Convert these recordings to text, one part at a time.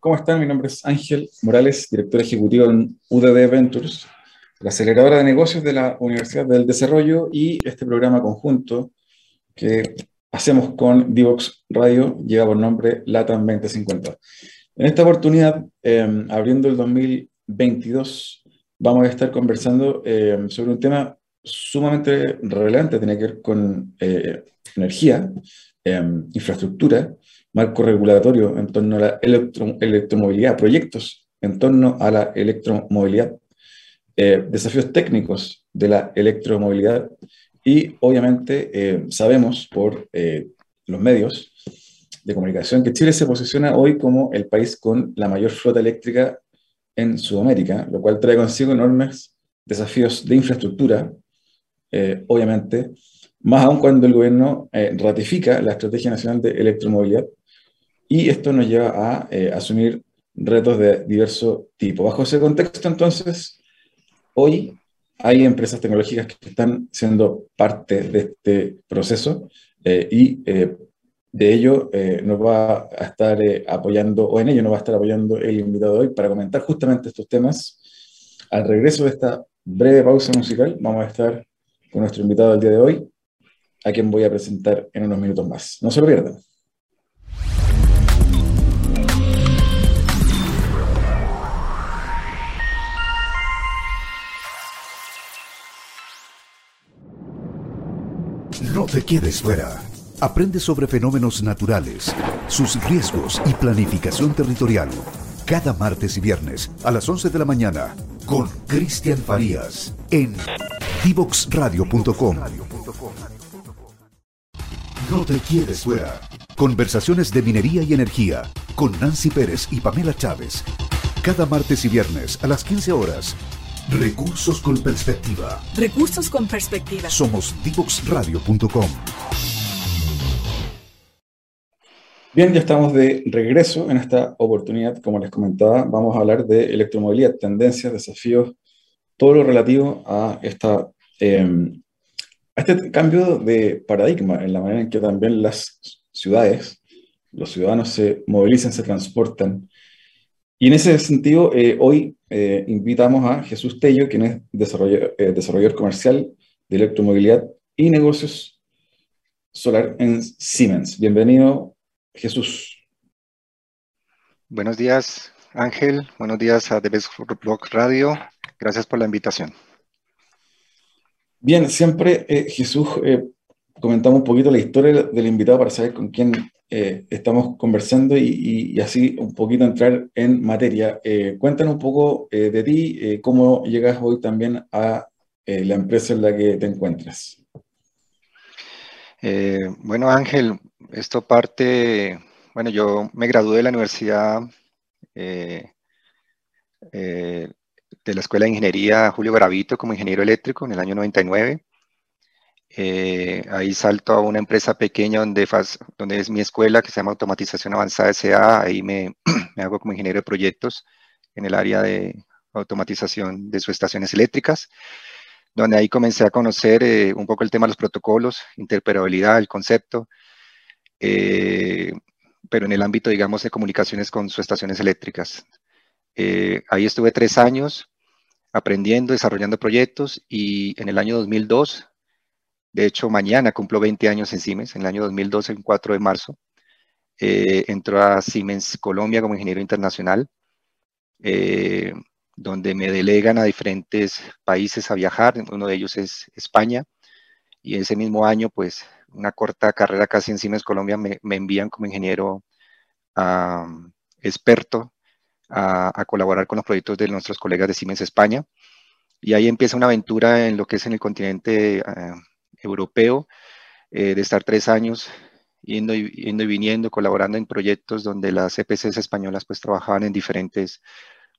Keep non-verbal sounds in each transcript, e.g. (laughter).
¿cómo están? Mi nombre es Ángel Morales, director ejecutivo en UDD Ventures, la aceleradora de negocios de la Universidad del Desarrollo y este programa conjunto que hacemos con Divox Radio lleva por nombre LATAM 2050. En esta oportunidad, em, abriendo el 2022, vamos a estar conversando em, sobre un tema sumamente relevante, tiene que ver con eh, energía, em, infraestructura, marco regulatorio en torno a la electromovilidad, proyectos en torno a la electromovilidad, eh, desafíos técnicos de la electromovilidad y obviamente eh, sabemos por eh, los medios de comunicación que Chile se posiciona hoy como el país con la mayor flota eléctrica en Sudamérica, lo cual trae consigo enormes desafíos de infraestructura, obviamente, más aún cuando el gobierno ratifica la Estrategia Nacional de Electromovilidad y esto nos lleva a eh, asumir retos de diverso tipo. Bajo ese contexto, entonces, hoy hay empresas tecnológicas que están siendo parte de este proceso eh, y eh, de ello nos va a estar apoyando, o en ello nos va a estar apoyando el invitado de hoy para comentar justamente estos temas. Al regreso de esta breve pausa musical, vamos a estar con nuestro invitado del día de hoy, a quien voy a presentar en unos minutos más. No se lo pierdan. No te quedes fuera. Aprende sobre fenómenos naturales, sus riesgos y planificación territorial. Cada martes y viernes a las 11 de la mañana con Cristian Farías en divoxradio.com. No te quedes fuera. Conversaciones de minería y energía con Nancy Pérez y Pamela Chávez. Cada martes y viernes a las 15 horas Recursos con perspectiva. Recursos con perspectiva. Somos divoxradio.com. Bien, ya estamos de regreso en esta oportunidad. Como les comentaba, vamos a hablar de electromovilidad, tendencias, desafíos, todo lo relativo a, esta, em, a este cambio de paradigma en la manera en que también las ciudades, los ciudadanos se movilizan, se transportan. Y en ese sentido, eh, hoy eh, invitamos a Jesús Tello, quien es desarrollador, eh, desarrollador comercial de electromovilidad y negocios solar en Siemens. Bienvenido, Jesús. Buenos días, Ángel. Buenos días a The Best Blog Radio. Gracias por la invitación. Bien, siempre, Jesús, comentamos un poquito la historia del invitado para saber con quién eh, estamos conversando y, así un poquito entrar en materia. Eh, cuéntanos un poco eh, de ti, cómo llegas hoy también a la empresa en la que te encuentras. bueno, Ángel, esto parte, bueno, yo me gradué de la Universidad de la Escuela de Ingeniería Julio Gravito como ingeniero eléctrico en el año 99. Eh, ahí salto a una empresa pequeña donde, donde es mi escuela, que se llama Automatización Avanzada SA. Ahí (clears throat) me, hago como ingeniero de proyectos en el área de automatización de sus estaciones eléctricas, donde ahí comencé a conocer eh, un poco el tema de los protocolos, interoperabilidad, el concepto, eh, pero en el ámbito, digamos, de comunicaciones con sus estaciones eléctricas. ahí estuve tres años aprendiendo, desarrollando proyectos y en el año 2002 de hecho, mañana cumplo 20 años en Siemens, en el año 2012, el 4 de marzo. Eh, entró a Siemens Colombia como ingeniero internacional, eh, donde me delegan a diferentes países a viajar. Uno de ellos es España. Y ese mismo año, pues, una corta carrera casi en Siemens Colombia, me, envían como ingeniero experto a, colaborar con los proyectos de nuestros colegas de Siemens España. Y ahí empieza una aventura en lo que es en el continente ah, europeo, eh, de estar tres años yendo y, yendo y viniendo, colaborando en proyectos donde las EPCs españolas pues trabajaban en diferentes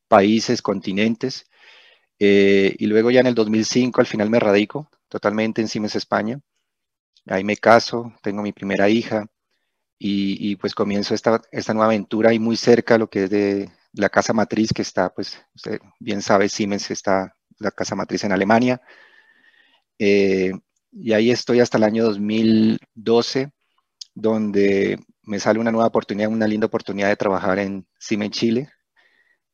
países, continentes. Eh, y luego ya en el 2005 al final me radico totalmente en Siemens España. Ahí me caso, tengo mi primera hija y, pues comienzo esta, esta, nueva aventura y muy cerca lo que es de la casa matriz que está, pues usted bien sabe, Siemens está la casa matriz en Alemania. Eh, y ahí estoy hasta el año 2012, donde me sale una nueva oportunidad, una linda oportunidad de trabajar en Siemens Chile,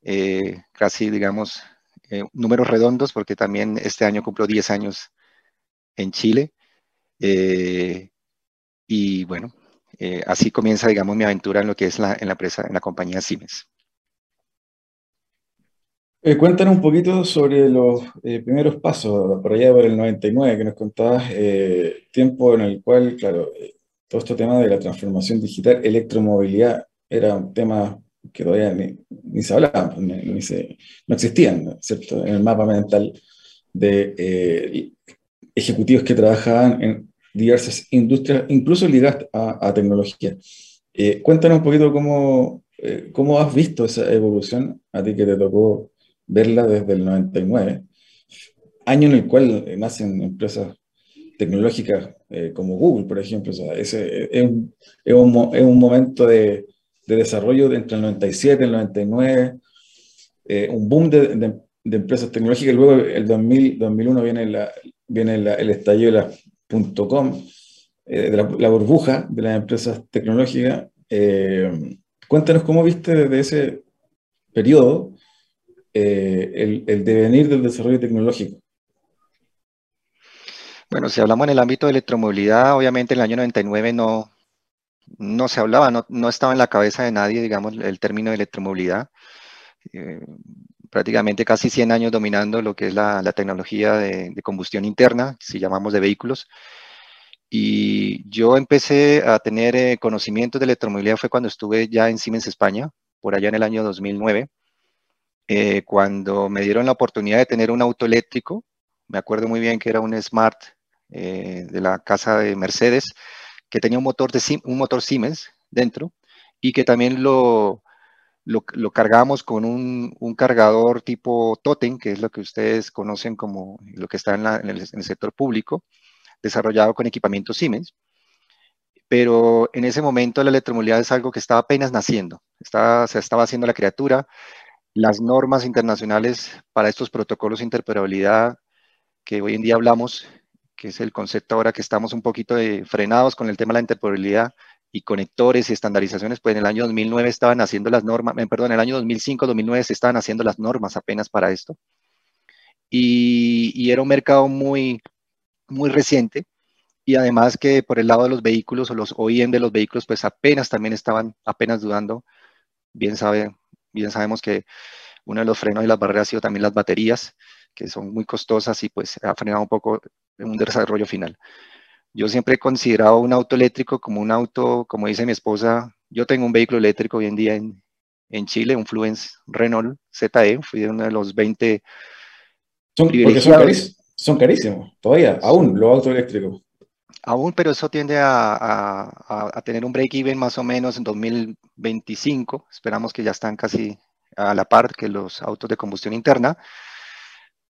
eh, casi, digamos, eh, números redondos, porque también este año cumplo 10 años en Chile. Eh, y bueno, así comienza, digamos, mi aventura en lo que es la, en la empresa, en la compañía Siemens. Cuéntanos un poquito sobre los primeros pasos, por allá por el 99, que nos contabas, tiempo en el cual, claro, todo este tema de la transformación digital, electromovilidad, era un tema que todavía ni, se hablaba, pues, ni, se, no existían, ¿cierto? En el mapa mental de eh, ejecutivos que trabajaban en diversas industrias, incluso ligadas a, tecnología. Eh, cuéntanos un poquito cómo, eh, cómo has visto esa evolución, a ti que te tocó verla desde el 99, año en el cual nacen empresas tecnológicas como Google, por ejemplo. O sea, ese es, un, es, un, es un momento de, de desarrollo entre el 97 y el 99, eh, un boom de, de, empresas tecnológicas, luego el 2000, 2001 viene, la, viene el estallido de la .com, eh, de la, burbuja de las empresas tecnológicas. Eh, cuéntanos cómo viste desde ese periodo el, el devenir del desarrollo tecnológico. Bueno, si hablamos en el ámbito de electromovilidad, obviamente en el año 99 no, no se hablaba, no, estaba en la cabeza de nadie, digamos, el término de electromovilidad. Eh, prácticamente casi 100 años dominando lo que es la, tecnología de, combustión interna, si llamamos de vehículos. Y yo empecé a tener eh, conocimientos de electromovilidad fue cuando estuve ya en Siemens España, por allá en el año 2009, eh, cuando me dieron la oportunidad de tener un auto eléctrico. Me acuerdo muy bien que era un Smart de la casa de Mercedes, que tenía un motor, de, un motor Siemens dentro y que también lo, lo, cargamos con un, un, cargador tipo Totem, que es lo que ustedes conocen como lo que está en, en, el, sector público, desarrollado con equipamiento Siemens. Pero en ese momento la electromovilidad es algo que estaba apenas naciendo, estaba, se estaba haciendo la criatura. Las normas internacionales para estos protocolos de interoperabilidad que hoy en día hablamos que es el concepto ahora que estamos un poquito frenados con el tema de la interoperabilidad y conectores y estandarizaciones, pues en el año 2009 estaban haciendo las normas, perdón, en el año 2005, 2009 se estaban haciendo las normas apenas para esto. Y, era un mercado muy, muy reciente y además que por el lado de los vehículos o los OEM de los vehículos, pues apenas también estaban apenas dudando. Bien, sabe, bien sabemos que uno de los frenos y las barreras ha sido también las baterías, que son muy costosas y pues ha frenado un poco un desarrollo final. Yo siempre he considerado un auto eléctrico como un auto, como dice mi esposa, yo tengo un vehículo eléctrico hoy en día en, en Chile, un Fluence Renault ZE, fui de uno de los 20 son, porque son, carísimos, son carísimos, todavía, aún los autos eléctricos. Aún, pero eso tiende a, a, a tener un break-even más o menos en 2025. Esperamos que ya están casi a la par que los autos de combustión interna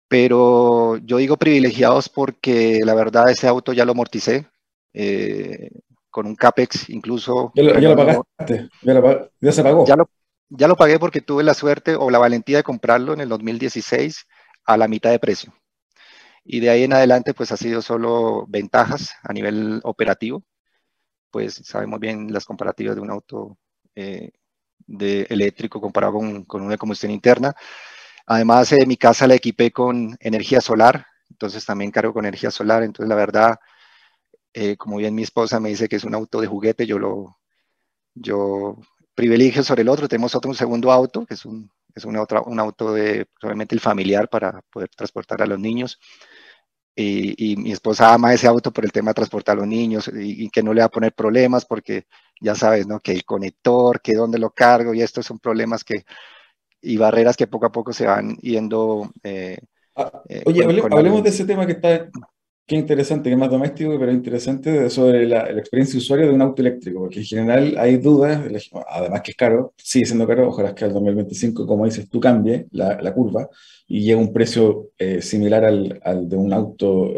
pero yo digo privilegiados porque la verdad ese auto ya lo amorticé eh, con un CAPEX incluso. Ya lo, pagaste, ya, se pagó. Ya lo, ya lo pagué porque tuve la suerte o la valentía de comprarlo en el 2016 a la mitad de precio. Y de ahí en adelante pues ha sido solo ventajas a nivel operativo. Pues sabemos bien las comparativas de un auto eh, de eléctrico comparado con, con una combustión interna. Además, eh, mi casa la equipé con energía solar, entonces también cargo con energía solar. Entonces, la verdad, eh, como bien mi esposa me dice que es un auto de juguete, yo lo yo privilegio sobre el otro. Tenemos otro un segundo auto, que es un, es un, un auto de probablemente el familiar para poder transportar a los niños. Y, mi esposa ama ese auto por el tema de transportar a los niños y, y, que no le va a poner problemas porque ya sabes, ¿no? Que el conector, que dónde lo cargo y estos son problemas que y barreras que poco a poco se van yendo. Eh, ah, eh, oye, hablemos, de ese tema que está, qué interesante, que es más doméstico, pero interesante sobre la, experiencia de usuario de un auto eléctrico, porque en general hay dudas, además que es caro, sigue siendo caro, ojalá que al 2025, como dices, tú cambie la, la curva y llegue a un precio eh, similar al, al, de un auto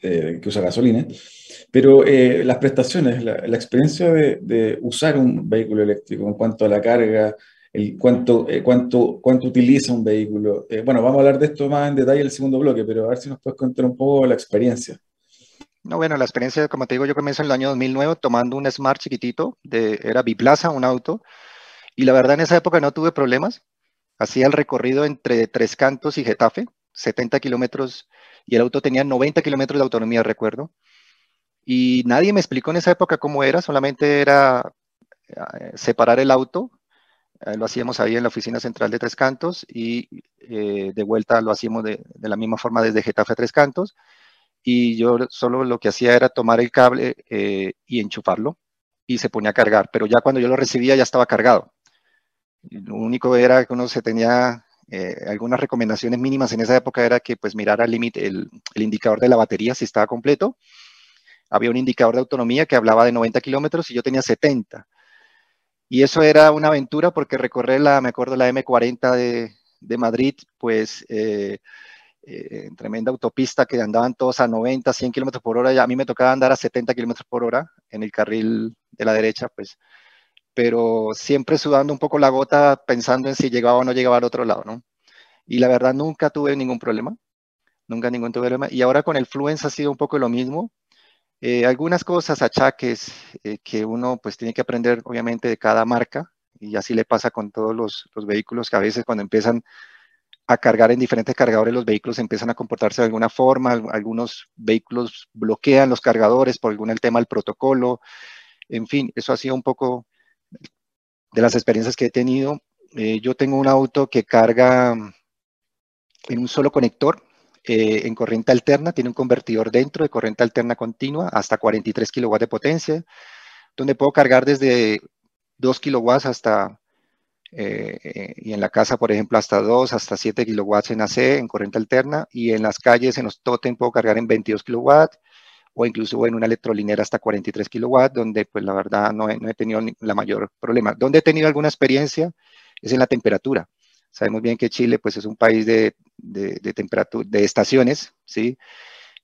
que usa gasolina. Pero las prestaciones, la, la experiencia de, de, usar un vehículo eléctrico en cuanto a la carga, cuánto, eh, cuánto, cuánto utiliza un vehículo. Eh, bueno, vamos a hablar de esto más en detalle en el segundo bloque, pero a ver si nos puedes contar un poco la experiencia. No, bueno, la experiencia, como te digo, yo comencé en el año 2009 tomando un Smart chiquitito, era Biplaza, un auto, y la verdad en esa época no tuve problemas. Hacía el recorrido entre Tres Cantos y Getafe, 70 kilómetros, y el auto tenía 90 kilómetros de autonomía, recuerdo. Y nadie me explicó en esa época cómo era, solamente era eh, separar el auto, lo hacíamos ahí en la oficina central de Tres Cantos y eh, de vuelta lo hacíamos de, de, la misma forma desde Getafe a Tres Cantos y yo solo lo que hacía era tomar el cable eh, y enchufarlo y se ponía a cargar, pero ya cuando yo lo recibía ya estaba cargado. Lo único era que uno se tenía eh, algunas recomendaciones mínimas en esa época era que pues mirara el límite, el, el, indicador de la batería si estaba completo. Había un indicador de autonomía que hablaba de 90 kilómetros y yo tenía 70. Y eso era una aventura porque recorrer la, me acuerdo, la M40 de, Madrid, pues eh, eh, tremenda autopista que andaban todos a 90, 100 kilómetros por hora, y a mí me tocaba andar a 70 kilómetros por hora en el carril de la derecha, pues, pero siempre sudando un poco la gota pensando en si llegaba o no llegaba al otro lado, ¿no? Y la verdad nunca tuve ningún problema, nunca ningún problema. Y ahora con el Fluence ha sido un poco lo mismo. Eh, algunas cosas, achaques eh, que uno pues tiene que aprender obviamente de cada marca, y así le pasa con todos los, los vehículos que a veces cuando empiezan a cargar en diferentes cargadores, los vehículos empiezan a comportarse de alguna forma, algunos vehículos bloquean los cargadores por algún el tema del protocolo, en fin, eso ha sido un poco de las experiencias que he tenido. Eh, yo tengo un auto que carga en un solo conector, eh, en corriente alterna, tiene un convertidor dentro de corriente alterna continua hasta 43 kilowatts de potencia, donde puedo cargar desde 2 kilowatts hasta eh, y en la casa, por ejemplo, hasta 2, hasta 7 kilowatts en AC, en corriente alterna, y en las calles, en los totem, puedo cargar en 22 kilowatts, o incluso en una electrolinera hasta 43 kilowatts, donde pues la verdad no he, no tenido la mayor problema. Donde he tenido alguna experiencia es en la temperatura. Sabemos bien que Chile pues es un país de, de, de temperatura, de estaciones, ¿sí?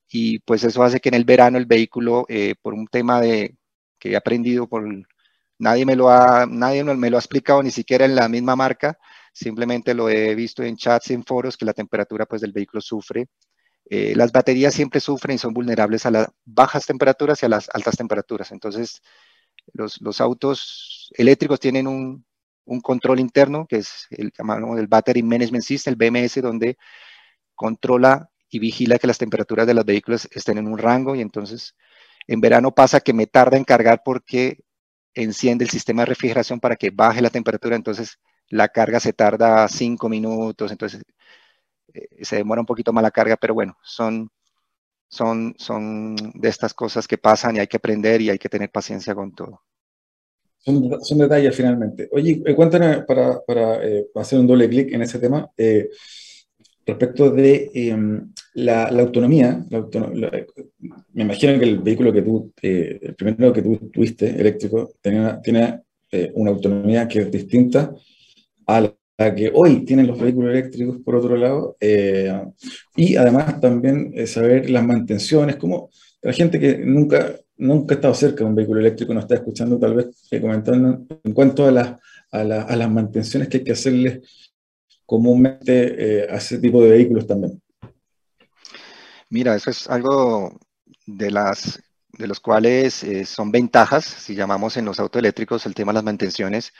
Y pues eso hace que en el verano el vehículo, eh, por un tema de que he aprendido por Nadie me lo ha, nadie me lo ha explicado, ni siquiera en la misma marca. Simplemente lo he visto en chats, en foros, que la temperatura pues, del vehículo sufre. Eh, las baterías siempre sufren y son vulnerables a las bajas temperaturas y a las altas temperaturas. Entonces, los, los autos eléctricos tienen un, un, control interno, que es el llamado el Battery Management System, el BMS, donde controla y vigila que las temperaturas de los vehículos estén en un rango y entonces en verano pasa que me tarda en cargar porque enciende el sistema de refrigeración para que baje la temperatura, entonces la carga se tarda cinco minutos, entonces eh, se demora un poquito más la carga, pero bueno, son, son, son de estas cosas que pasan y hay que aprender y hay que tener paciencia con todo. Son, son detalles finalmente. Oye, eh, cuéntanos para, para eh, hacer un doble clic en ese tema. Eh, respecto de eh, la, la, autonomía, la la, me imagino que el vehículo que tú, eh, el primero que tú tuviste, eléctrico, tenía, tiene eh, una autonomía que es distinta a la, que hoy tienen los vehículos eléctricos, por otro lado, y además también saber las mantenciones, como la gente que nunca, nunca ha estado cerca de un vehículo eléctrico, no está escuchando tal vez comentando en cuanto a, las a, a las mantenciones que hay que hacerles comúnmente eh, a ese tipo de vehículos también? Mira, eso es algo de las de los cuales eh, son ventajas, si llamamos en los autos eléctricos el tema de las mantenciones.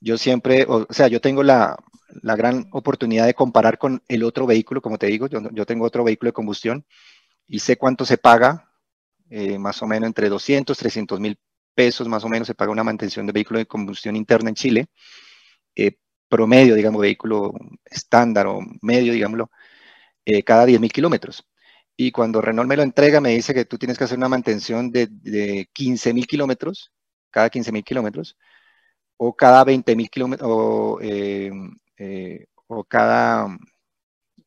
Yo siempre, o sea, yo tengo la, la, gran oportunidad de comparar con el otro vehículo, como te digo, yo, yo tengo otro vehículo de combustión y sé cuánto se paga, eh, más o menos entre 200, 300 mil pesos, más o menos se paga una mantención de vehículo de combustión interna en Chile. Eh, promedio, digamos, vehículo estándar o medio, digámoslo, eh, cada 10.000 kilómetros. Y cuando Renault me lo entrega, me dice que tú tienes que hacer una mantención de, de 15.000 kilómetros, cada 15.000 kilómetros, o cada 20.000 kilómetros, o, eh, eh, o, cada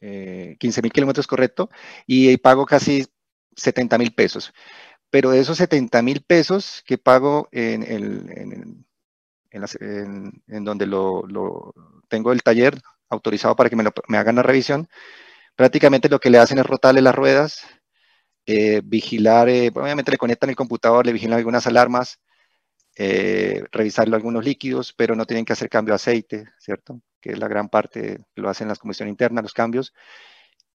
15.000 kilómetros, correcto, y pago casi 70.000 pesos. Pero de esos 70.000 pesos que pago en el, en, las, en, en donde lo, lo, tengo el taller autorizado para que me, me, hagan la revisión, prácticamente lo que le hacen es rotarle las ruedas, eh, vigilar, eh, obviamente le conectan el computador, le vigilan algunas alarmas, eh, revisarle algunos líquidos, pero no tienen que hacer cambio de aceite, ¿cierto? Que es la gran parte lo hacen las combustión interna, los cambios.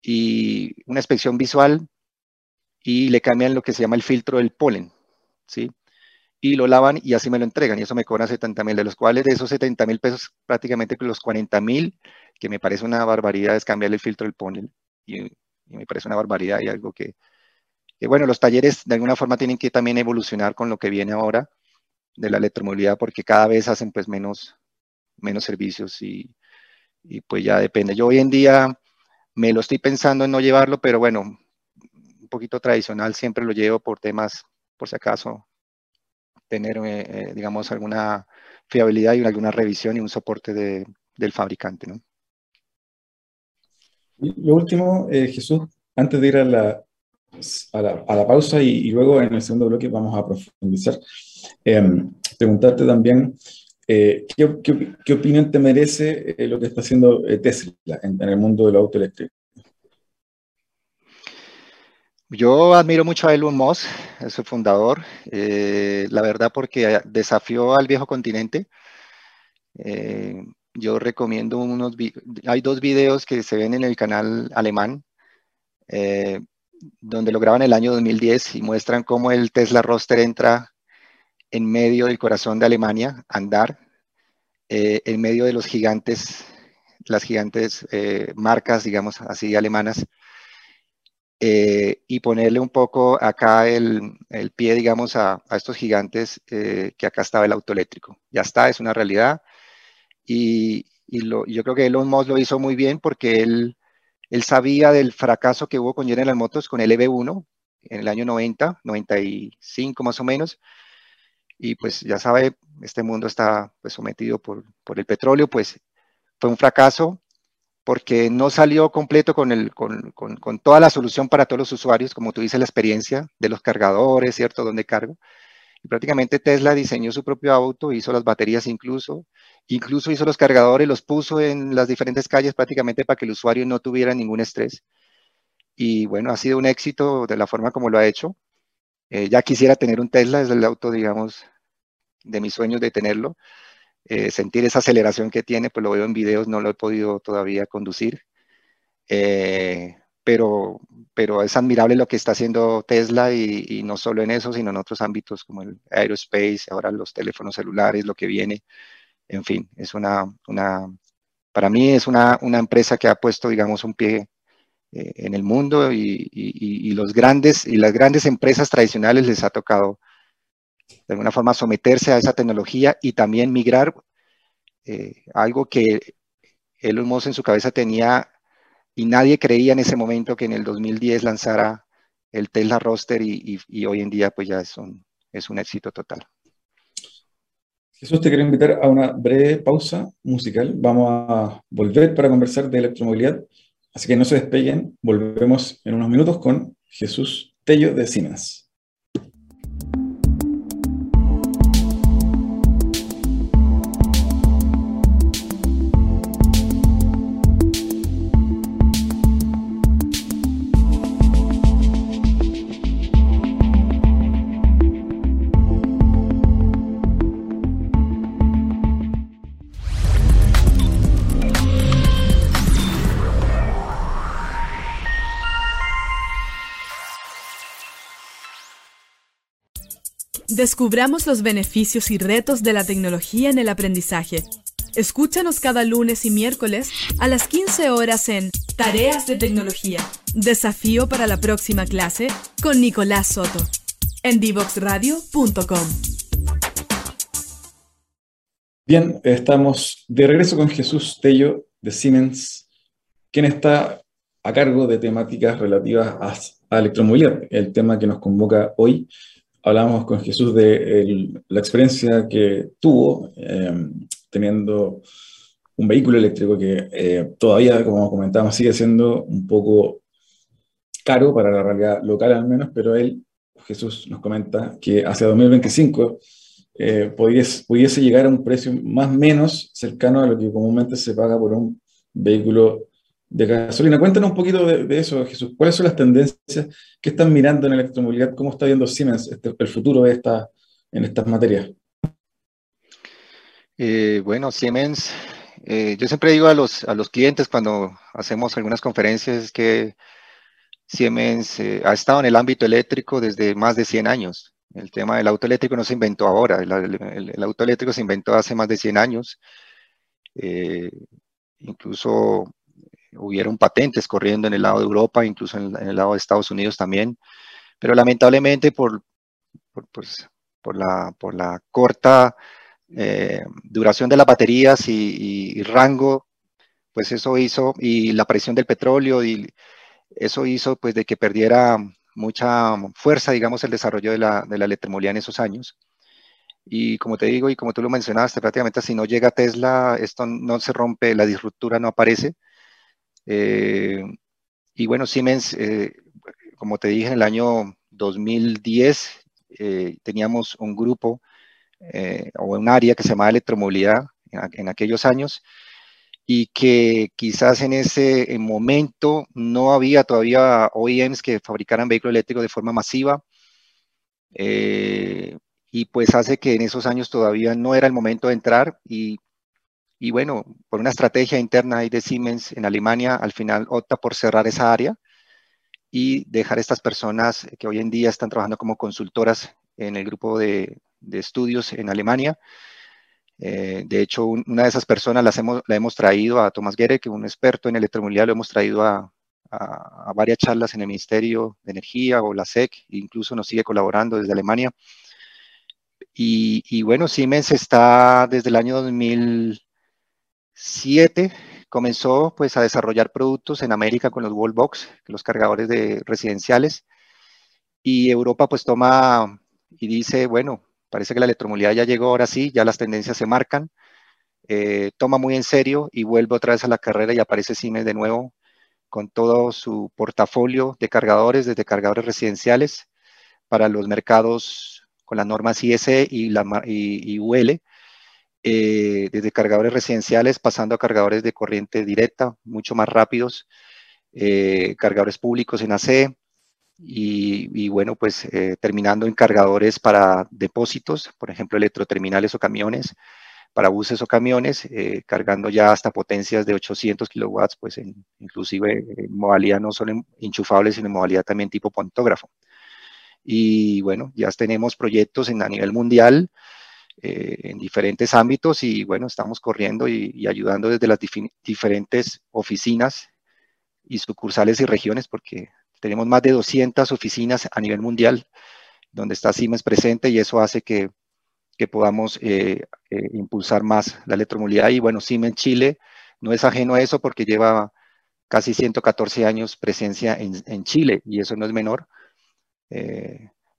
Y una inspección visual, y le cambian lo que se llama el filtro del polen, ¿sí? Y lo lavan y así me lo entregan y eso me cobran 70 mil, de los cuales de esos 70 mil pesos prácticamente los 40 mil, que me parece una barbaridad, es cambiar el filtro del polen y, me parece una barbaridad y algo que, que, bueno, los talleres de alguna forma tienen que también evolucionar con lo que viene ahora de la electromovilidad porque cada vez hacen pues menos, menos servicios y, y pues ya depende. Yo hoy en día me lo estoy pensando en no llevarlo, pero bueno, poquito tradicional siempre lo llevo por temas, por si acaso, tener, eh, eh, digamos, alguna fiabilidad y alguna revisión y un soporte de, del fabricante, ¿no? lo último, eh, Jesús, antes de ir a la, a la, a la pausa y, y, luego en el segundo bloque vamos a profundizar, em, preguntarte también eh, ¿qué, qué, qué, opinión te merece eh, lo que está haciendo eh, Tesla en, en, el mundo del auto eléctrico? Yo admiro mucho a Elon Musk, es su fundador, eh, la verdad porque desafió al viejo continente. Eh, yo recomiendo unos, hay dos videos que se ven en el canal alemán, eh, donde lo graban el año 2010 y muestran cómo el Tesla Roadster entra en medio del corazón de Alemania, andar, eh, en medio de los gigantes, las gigantes eh, marcas, digamos así, alemanas, eh, y ponerle un poco acá el, el pie, digamos, a, a estos gigantes eh, que acá estaba el auto eléctrico. Ya está, es una realidad. Y, y lo, yo creo que Elon Musk lo hizo muy bien porque él, él sabía del fracaso que hubo con General Motors con el EV1 en el año 90, 95 más o menos, y pues ya sabe, este mundo está pues, sometido por, por, el petróleo, pues fue un fracaso porque no salió completo con, el, con, con, con, toda la solución para todos los usuarios, como tú dices, la experiencia de los cargadores, ¿cierto? Donde cargo. Y prácticamente Tesla diseñó su propio auto, hizo las baterías incluso, incluso hizo los cargadores, los puso en las diferentes calles prácticamente para que el usuario no tuviera ningún estrés. Y bueno, ha sido un éxito de la forma como lo ha hecho. Eh, ya quisiera tener un Tesla, es el auto, digamos, de mis sueños de tenerlo. Eh, sentir esa aceleración que tiene, pues lo veo en videos, no lo he podido todavía conducir. Eh, pero, pero es admirable lo que está haciendo Tesla y, no solo en eso, sino en otros ámbitos como el aerospace, ahora los teléfonos celulares, lo que viene. En fin, es una, una para mí es una, una empresa que ha puesto, digamos, un pie eh, en el mundo y, y, los grandes y las grandes empresas tradicionales les ha tocado de alguna forma someterse a esa tecnología y también migrar eh, algo que Elon Musk en su cabeza tenía y nadie creía en ese momento que en el 2010 lanzara el Tesla Roadster y, y hoy en día pues ya es un, es un éxito total. Jesús, te quiero invitar a una breve pausa musical. Vamos a volver para conversar de electromovilidad Así que no se despeguen, volvemos en unos minutos con Jesús Tello de Siemens. Descubramos los beneficios y retos de la tecnología en el aprendizaje. Escúchanos cada lunes y miércoles a las 15 horas en Tareas de Tecnología. Desafío para la próxima clase con Nicolás Soto. En divoxradio.com. Bien, estamos de regreso con Jesús Tello de Siemens, quien está a cargo de temáticas relativas a, a electromovilidad, el tema que nos convoca hoy hablábamos con Jesús de la experiencia que tuvo eh, teniendo un vehículo eléctrico que eh, todavía, como comentábamos, sigue siendo un poco caro para la realidad local al menos, pero él, Jesús nos comenta que hacia 2025 eh, pudiese, pudiese llegar a un precio más o menos cercano a lo que comúnmente se paga por un vehículo de gasolina. Cuéntanos un poquito de, eso, Jesús. ¿Cuáles son las tendencias que están mirando en electromovilidad? ¿Cómo está viendo Siemens este, el futuro de esta, en estas materias? Eh, bueno, Siemens, eh, yo siempre digo a los, a los clientes cuando hacemos algunas conferencias que Siemens eh, ha estado en el ámbito eléctrico desde más de 100 años. El tema del auto eléctrico no se inventó ahora, el, auto eléctrico se inventó hace más de 100 años. Incluso hubieron patentes corriendo en el lado de Europa, incluso en, el lado de Estados Unidos también, pero lamentablemente por, por, pues, la, por la, corta eh, duración de las baterías y, rango, pues eso hizo, y la presión del petróleo, y eso hizo pues de que perdiera mucha fuerza, digamos, el desarrollo de la, de la electromovilidad en esos años. Y como te digo, y como tú lo mencionaste, prácticamente si no llega Tesla, esto no se rompe, la disruptura no aparece. Eh, y bueno, Siemens, eh, como te dije, en el año 2010 eh, teníamos un grupo o un área que se llamaba electromovilidad en, aquellos años y que quizás en ese momento no había todavía OEMs que fabricaran vehículos eléctricos de forma masiva. y pues hace que en esos años todavía no era el momento de entrar y y bueno, por una estrategia interna de Siemens en Alemania, al final opta por cerrar esa área y dejar a estas personas que hoy en día están trabajando como consultoras en el grupo de, estudios en Alemania. Eh, de hecho, una de esas personas las hemos, la hemos traído a Tomás Guerre, que es un experto en electromovilidad, lo hemos traído a, varias charlas en el Ministerio de Energía o la SEC, incluso nos sigue colaborando desde Alemania. Y bueno, Siemens está desde el año 2000, 7 comenzó pues a desarrollar productos en América con los Wallbox, los cargadores de residenciales, y Europa pues toma y dice, bueno, parece que la electromovilidad ya llegó ahora sí, ya las tendencias se marcan, eh, toma muy en serio y vuelve otra vez a la carrera y aparece Siemens de nuevo con todo su portafolio de cargadores, desde cargadores residenciales para los mercados con las normas ISE y, la, y UL, eh, desde cargadores residenciales pasando a cargadores de corriente directa, mucho más rápidos, eh, cargadores públicos en AC y, bueno, pues eh, terminando en cargadores para depósitos, por ejemplo, electroterminales o camiones, para buses o camiones, cargando ya hasta potencias de 800 kilowatts, pues inclusive en modalidad no solo enchufables, sino en modalidad también tipo pontógrafo. Y bueno, ya tenemos proyectos en, a nivel mundial, eh, en diferentes ámbitos y bueno, estamos corriendo y, ayudando desde las diferentes oficinas y sucursales y regiones porque tenemos más de 200 oficinas a nivel mundial donde está Siemens presente y eso hace que, que podamos eh, eh, impulsar más la electromovilidad y bueno, Siemens Chile no es ajeno a eso porque lleva casi 114 años presencia en, en Chile y eso no es menor.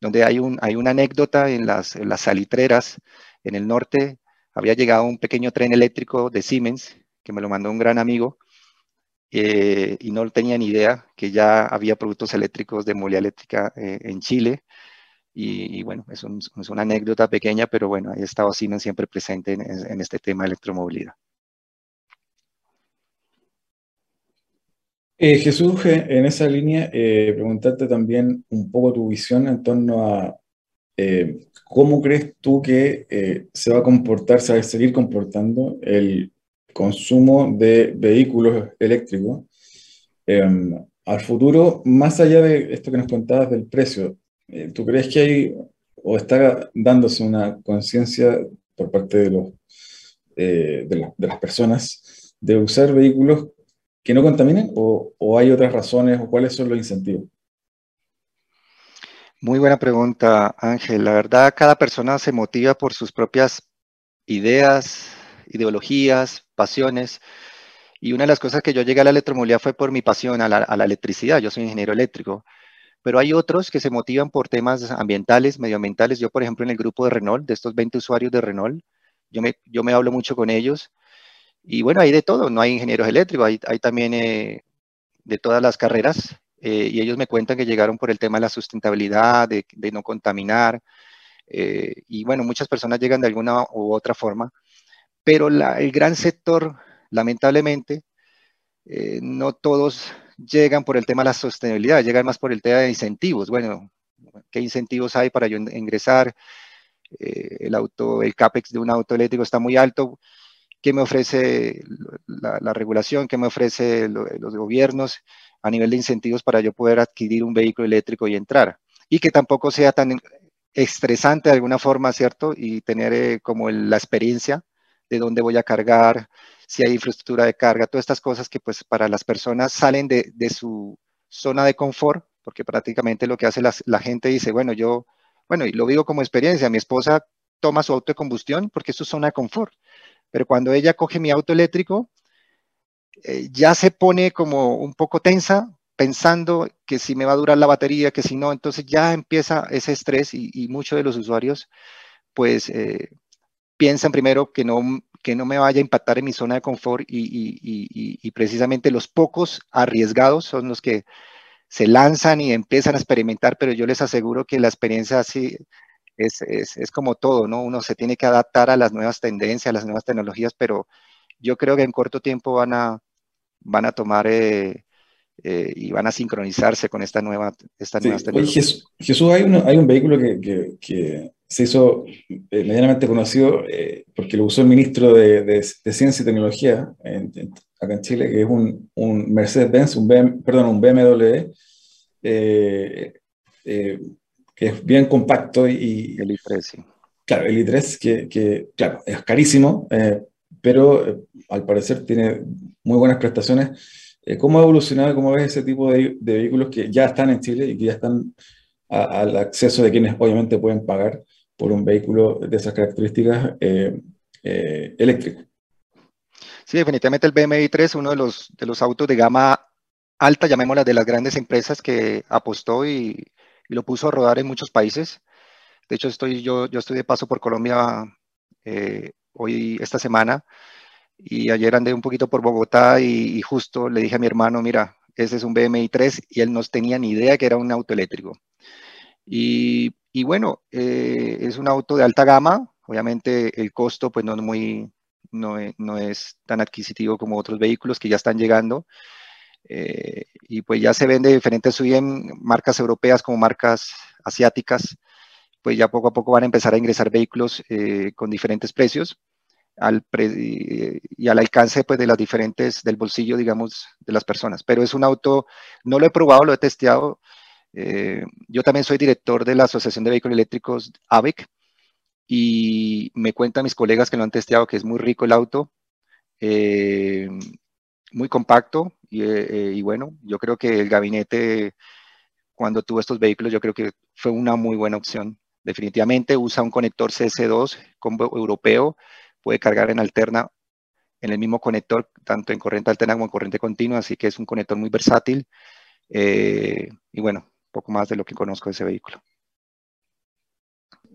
Donde hay, un, hay una anécdota en las, en salitreras en el norte había llegado un pequeño tren eléctrico de Siemens, que me lo mandó un gran amigo, eh, y no tenía ni idea que ya había productos eléctricos de movilidad eléctrica eh, en Chile. Y, bueno, es, una anécdota pequeña, pero bueno, ahí estaba Siemens siempre presente en, este tema de electromovilidad. Eh, Jesús, en esa línea, preguntarte también un poco tu visión en torno a ¿Cómo crees tú que eh, se va a comportar, se va a seguir comportando el consumo de vehículos eléctricos em, al futuro, más allá de esto que nos contabas del precio? Eh, ¿Tú crees que hay o está dándose una conciencia por parte de, los, eh, de, las personas de usar vehículos que no contaminen o, hay otras razones o cuáles son los incentivos? Muy buena pregunta, Ángel. La verdad, cada persona se motiva por sus propias ideas, ideologías, pasiones. Y una de las cosas que yo llegué a la electromovilidad fue por mi pasión a la, electricidad. Yo soy ingeniero eléctrico. Pero hay otros que se motivan por temas ambientales, medioambientales. Yo, por ejemplo, en el grupo de Renault, de estos 20 usuarios de Renault, yo me, yo me hablo mucho con ellos. Y bueno, hay de todo. No hay ingenieros eléctricos, hay, hay también eh, de todas las carreras. Eh, y ellos me cuentan que llegaron por el tema de la sustentabilidad, de, no contaminar, eh, y bueno, muchas personas llegan de alguna u otra forma, pero el gran sector, lamentablemente, eh, no todos llegan por el tema de la sostenibilidad, llegan más por el tema de incentivos. Bueno, ¿qué incentivos hay para yo ingresar? el auto, el CAPEX de un auto eléctrico está muy alto. ¿Qué me ofrece la, regulación? ¿Qué me ofrece los gobiernos? a nivel de incentivos para yo poder adquirir un vehículo eléctrico y entrar. Y que tampoco sea tan estresante de alguna forma, ¿cierto? Y tener eh, como la experiencia de dónde voy a cargar, si hay infraestructura de carga, todas estas cosas que pues para las personas salen de, su zona de confort, porque prácticamente lo que hace la, gente dice, bueno, yo, bueno, y lo digo como experiencia, mi esposa toma su auto de combustión porque es su zona de confort, pero cuando ella coge mi auto eléctrico, eh, ya se pone como un poco tensa pensando que si me va a durar la batería, que si no, entonces ya empieza ese estrés y, muchos de los usuarios pues eh, piensan primero que no, que no me vaya a impactar en mi zona de confort y, precisamente los pocos arriesgados son los que se lanzan y empiezan a experimentar, pero yo les aseguro que la experiencia así es, es, como todo, ¿no? Uno se tiene que adaptar a las nuevas tendencias, a las nuevas tecnologías, pero yo creo que en corto tiempo van a, van a tomar eh, eh, y van a sincronizarse con esta nueva, esta nueva Jesús, hay, hay, un vehículo que, que, se hizo eh, medianamente conocido porque lo usó el ministro de, de, Ciencia y Tecnología acá en Chile, que es un, un Mercedes-Benz, un, perdón, un BMW, que es bien compacto y... El i3, sí. Claro, el i3, que, que claro, es carísimo, pero al parecer tiene muy buenas prestaciones. Eh, ¿Cómo ha evolucionado, cómo ves ese tipo de, vehículos que ya están en Chile y que ya están al acceso de quienes obviamente pueden pagar por un vehículo de esas características eh, eh, eléctrico? Sí, definitivamente el BMW 3 es uno de los, de los autos de gama alta, llamémosla, de las grandes empresas que apostó y, lo puso a rodar en muchos países. De hecho, estoy, yo, yo estoy de paso por Colombia hoy, esta semana, y ayer andé un poquito por Bogotá y, justo le dije a mi hermano, mira, ese es un BMI 3 y él no tenía ni idea que era un auto eléctrico. Y, y bueno, eh, es un auto de alta gama, obviamente el costo pues no es muy, no, no es tan adquisitivo como otros vehículos que ya están llegando. Eh, y pues ya se vende diferentes marcas europeas como marcas asiáticas, pues ya poco a poco van a empezar a ingresar vehículos eh, con diferentes precios al y al alcance pues, de las diferentes, del bolsillo, digamos, de las personas. Pero es un auto, no lo he probado, lo he testeado. Eh, yo también soy director de la Asociación de Vehículos Eléctricos AVEC y me cuentan mis colegas que lo han testeado que es muy rico el auto, eh, muy compacto y, eh, y, bueno, yo creo que el gabinete cuando tuvo estos vehículos yo creo que fue una muy buena opción. Definitivamente usa un conector CS2 combo europeo puede cargar en alterna en el mismo conector, tanto en corriente alterna como en corriente continua, así que es un conector muy versátil. Eh, y bueno, poco más de lo que conozco de ese vehículo.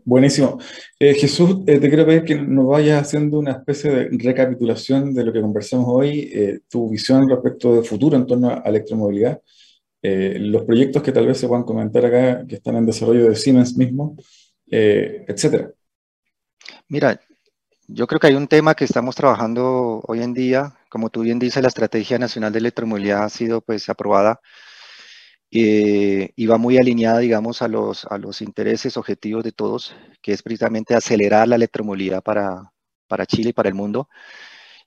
Buenísimo. Eh, Jesús, eh, te quiero pedir que nos vayas haciendo una especie de recapitulación de lo que conversamos hoy, tu visión respecto de futuro en torno a electromovilidad, los proyectos que tal vez se puedan comentar acá, que están en desarrollo de Siemens mismo, etcétera. Mira, yo creo que hay un tema que estamos trabajando hoy en día, como tú bien dices, la Estrategia Nacional de Electromovilidad ha sido pues aprobada eh, y va muy alineada, digamos, a los, a los intereses objetivos de todos, que es precisamente acelerar la electromovilidad para, para Chile y para el mundo.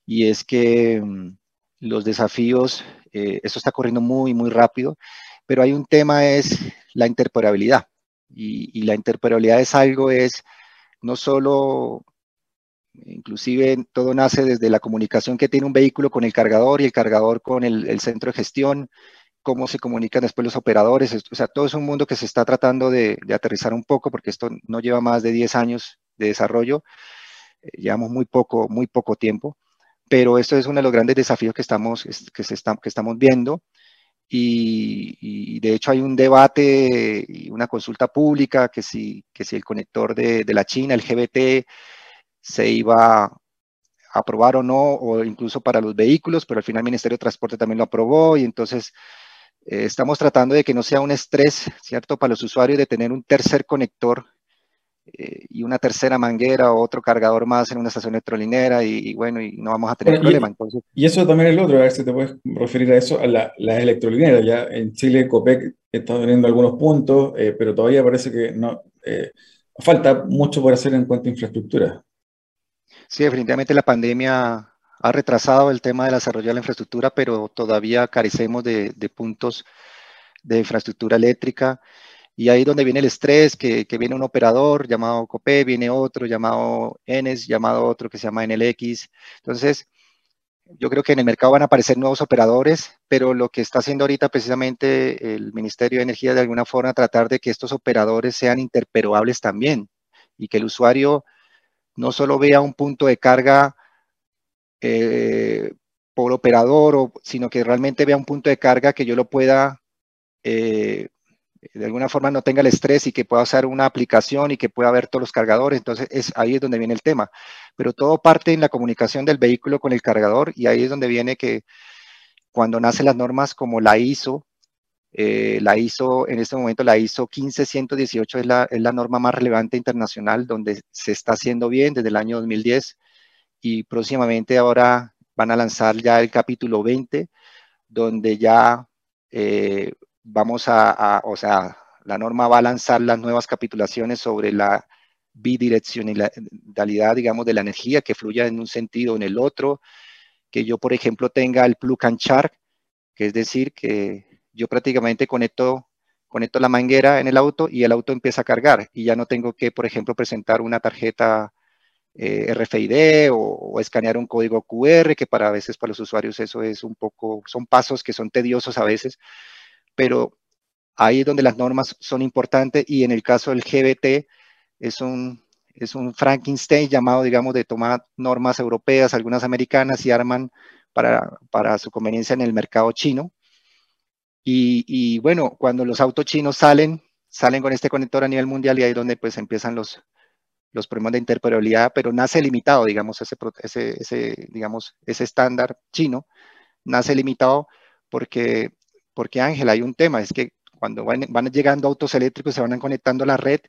Y es que mm, los desafíos, eh, eso está corriendo muy, muy rápido, pero hay un tema, es la interoperabilidad. Y la interoperabilidad es algo, es no solo Inclusive todo nace desde la comunicación que tiene un vehículo con el cargador y el cargador con el, centro de gestión, cómo se comunican después los operadores. O sea, todo es un mundo que se está tratando de, aterrizar un poco porque esto no lleva más de 10 años de desarrollo. Eh, llevamos muy poco, muy poco tiempo, pero esto es uno de los grandes desafíos que estamos, que se que estamos viendo. Y, de hecho hay un debate y una consulta pública que si, que si el conector de, de la China, el GBT, se iba aprobar o no, o incluso para los vehículos, pero al final el Ministerio de Transporte también lo aprobó y entonces eh, estamos tratando de que no sea un estrés, ¿cierto?, para los usuarios de tener un tercer conector eh, y una tercera manguera o otro cargador más en una estación electrolinera y, bueno, y no vamos a tener problema. Entonces, y eso también es lo otro, a ver si te puedes referir a eso, a la, las electrolineras. Ya en Chile COPEC está teniendo algunos puntos, eh, pero todavía parece que no falta mucho por hacer en cuanto a infraestructura. Sí, definitivamente la pandemia ha retrasado el tema de desarrollo de la infraestructura, pero todavía carecemos de, puntos de infraestructura eléctrica. Y ahí es donde viene el estrés, que, viene un operador llamado COPE, viene otro llamado ENES, llamado otro que se llama NLX. Entonces, yo creo que en el mercado van a aparecer nuevos operadores, pero lo que está haciendo ahorita precisamente el Ministerio de Energía de alguna forma tratar de que estos operadores sean interoperables también y que el usuario no solo vea un punto de carga eh, por operador, sino que realmente vea un punto de carga que yo lo pueda, eh, de alguna forma no tenga el estrés y que pueda usar una aplicación y que pueda ver todos los cargadores. Entonces, es, ahí es donde viene el tema. Pero todo parte en la comunicación del vehículo con el cargador y ahí es donde viene que cuando nacen las normas como la ISO, eh, la ISO, en este momento la ISO 15118 es la, es la norma más relevante internacional donde se está haciendo bien desde el año 2010 y próximamente ahora van a lanzar ya el capítulo 20, donde ya eh, vamos a, o sea, la norma va a lanzar las nuevas capitulaciones sobre la bidireccionalidad, digamos, de la energía que fluya en un sentido o en el otro, que yo, por ejemplo, tenga el plug and charge, que es decir, que yo prácticamente conecto, conecto la manguera en el auto y el auto empieza a cargar y ya no tengo que, por ejemplo, presentar una tarjeta eh, RFID o, escanear un código QR, que para veces para los usuarios eso es un poco, son pasos que son tediosos a veces, pero ahí es donde las normas son importantes y en el caso del GBT es un, es un Frankenstein llamado, digamos, de tomar normas europeas, algunas americanas y arman para, para su conveniencia en el mercado chino. Y, y, bueno, cuando los autos chinos salen, salen con este conector a nivel mundial y ahí es donde pues empiezan los, los problemas de interoperabilidad, pero nace limitado, digamos, ese, ese, digamos, ese estándar chino, nace limitado porque, porque Ángel, hay un tema, es que cuando van, llegando autos eléctricos, se van conectando a la red,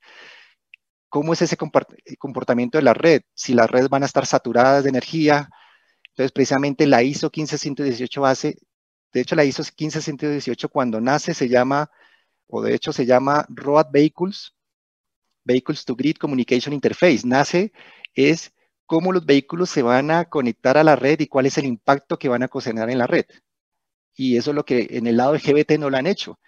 ¿cómo es ese comportamiento de la red? Si las redes van a estar saturadas de energía, entonces precisamente la ISO 15118 hace, de hecho la ISO 15118 cuando nace se llama, o de hecho se llama Road Vehicles, Vehicles to Grid Communication Interface. Nace es cómo los vehículos se van a conectar a la red y cuál es el impacto que van a ocasionar en la red. Y eso es lo que en el lado de GBT no lo han hecho.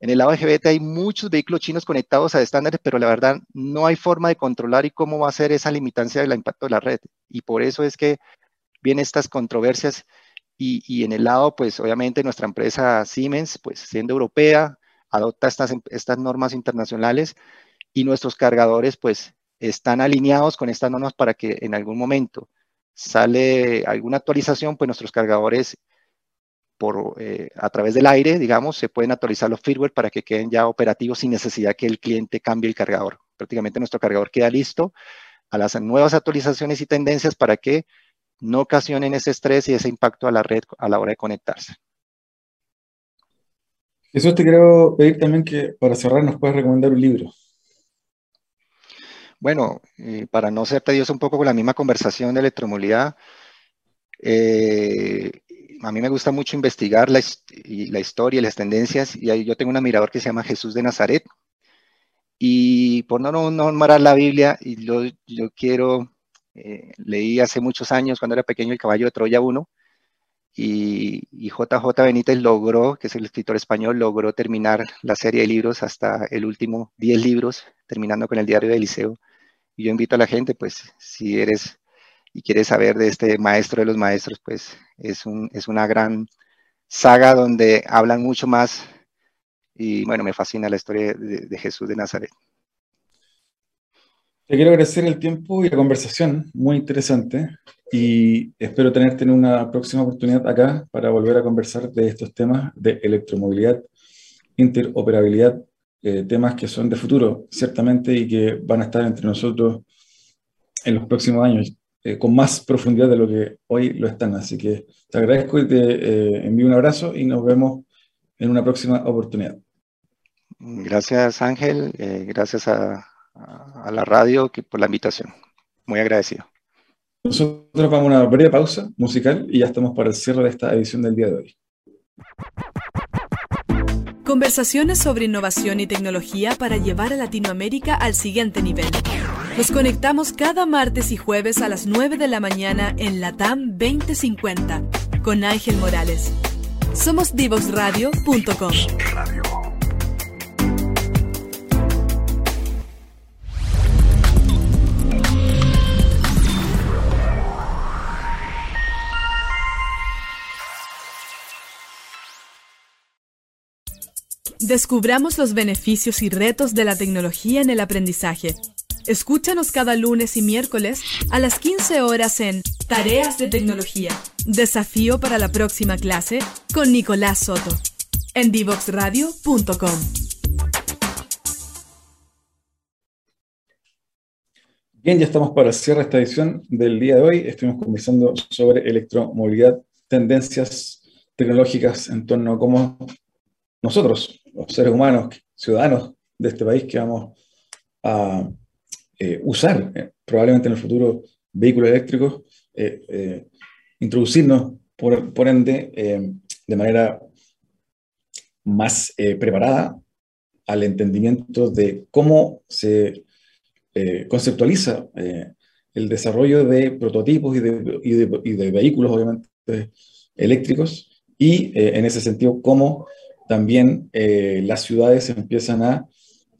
En el lado de GBT hay muchos vehículos chinos conectados a estándares, pero la verdad no hay forma de controlar y cómo va a ser esa limitancia del impacto de la red. Y por eso es que vienen estas controversias. Y, en el lado, pues obviamente nuestra empresa Siemens, pues siendo europea, adopta estas, estas normas internacionales y nuestros cargadores pues están alineados con estas normas para que en algún momento sale alguna actualización, pues nuestros cargadores por, eh, a través del aire, digamos, se pueden actualizar los firmware para que queden ya operativos sin necesidad que el cliente cambie el cargador. Prácticamente nuestro cargador queda listo a las nuevas actualizaciones y tendencias para que no ocasionen ese estrés y ese impacto a la red a la hora de conectarse. Eso te quiero pedir también que para cerrar nos puedas recomendar un libro. Bueno, eh, para no ser tedioso un poco con la misma conversación de electromovilidad, eh, a mí me gusta mucho investigar la, historia y las tendencias, y ahí yo tengo un admirador que se llama Jesús de Nazaret, y por no nombrar la Biblia, y yo, yo quiero, eh, leí hace muchos años, cuando era pequeño, El caballo de Troya 1, y, y, JJ Benítez logró, que es el escritor español, logró terminar la serie de libros hasta el último 10 libros, terminando con el diario de Eliseo. Y yo invito a la gente, pues, si eres y quieres saber de este maestro de los maestros, pues es, un, es una gran saga donde hablan mucho más y bueno, me fascina la historia de, Jesús de Nazaret. Te quiero agradecer el tiempo y la conversación, muy interesante, y espero tenerte en una próxima oportunidad acá para volver a conversar de estos temas de electromovilidad, interoperabilidad eh, temas que son de futuro, ciertamente, y que van a estar entre nosotros en los próximos años, eh, con más profundidad de lo que hoy lo están. Así que te agradezco y te eh, envío un abrazo y nos vemos en una próxima oportunidad. Gracias Ángel, gracias a, a, la radio que, por la invitación. Muy agradecido. Nosotros vamos a una breve pausa musical y ya estamos para el cierre de esta edición del día de hoy. Conversaciones sobre innovación y tecnología para llevar a Latinoamérica al siguiente nivel. Nos conectamos cada martes y jueves a las 9 de la mañana en la TAM 2050 con Ángel Morales. Somos divoxradio.com. Descubramos los beneficios y retos de la tecnología en el aprendizaje. Escúchanos cada lunes y miércoles a las 15 horas en Tareas de Tecnología. Desafío para la próxima clase con Nicolás Soto. En divoxradio.com. Bien, ya estamos para cerrar esta edición del día de hoy. Estuvimos conversando sobre electromovilidad, tendencias tecnológicas en torno a cómo nosotros, los seres humanos, ciudadanos de este país, que vamos a eh, usar eh, probablemente en el futuro vehículos eléctricos, eh, introducirnos, por, por ende, de manera más preparada al entendimiento de cómo se conceptualiza el desarrollo de prototipos y de, y de, y de vehículos, obviamente, eléctricos, y en ese sentido, cómo también eh, las ciudades empiezan a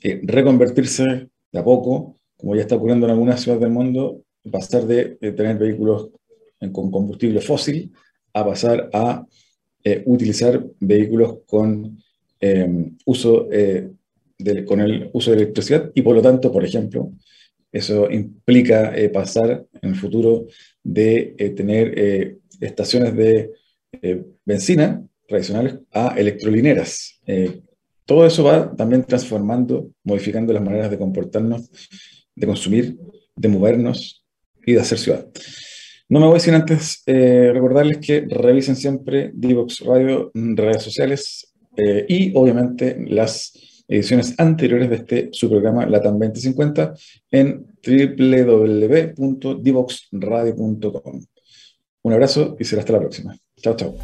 eh, reconvertirse de a poco, como ya está ocurriendo en algunas ciudades del mundo, pasar de, tener vehículos con combustible fósil a pasar a eh, utilizar vehículos con, uso, con el uso de electricidad. Y por lo tanto, por ejemplo, eso implica pasar en el futuro de tener estaciones de benzina tradicionales a electrolineras. Eh, todo eso va también transformando, modificando las maneras de comportarnos, de consumir, de movernos y de hacer ciudad. No me voy sin antes eh, recordarles que revisen siempre Divox Radio redes sociales eh, y obviamente las ediciones anteriores de este su programa Latam 2050 en www.divoxradio.com. Un abrazo y será hasta la próxima. Chao, chao.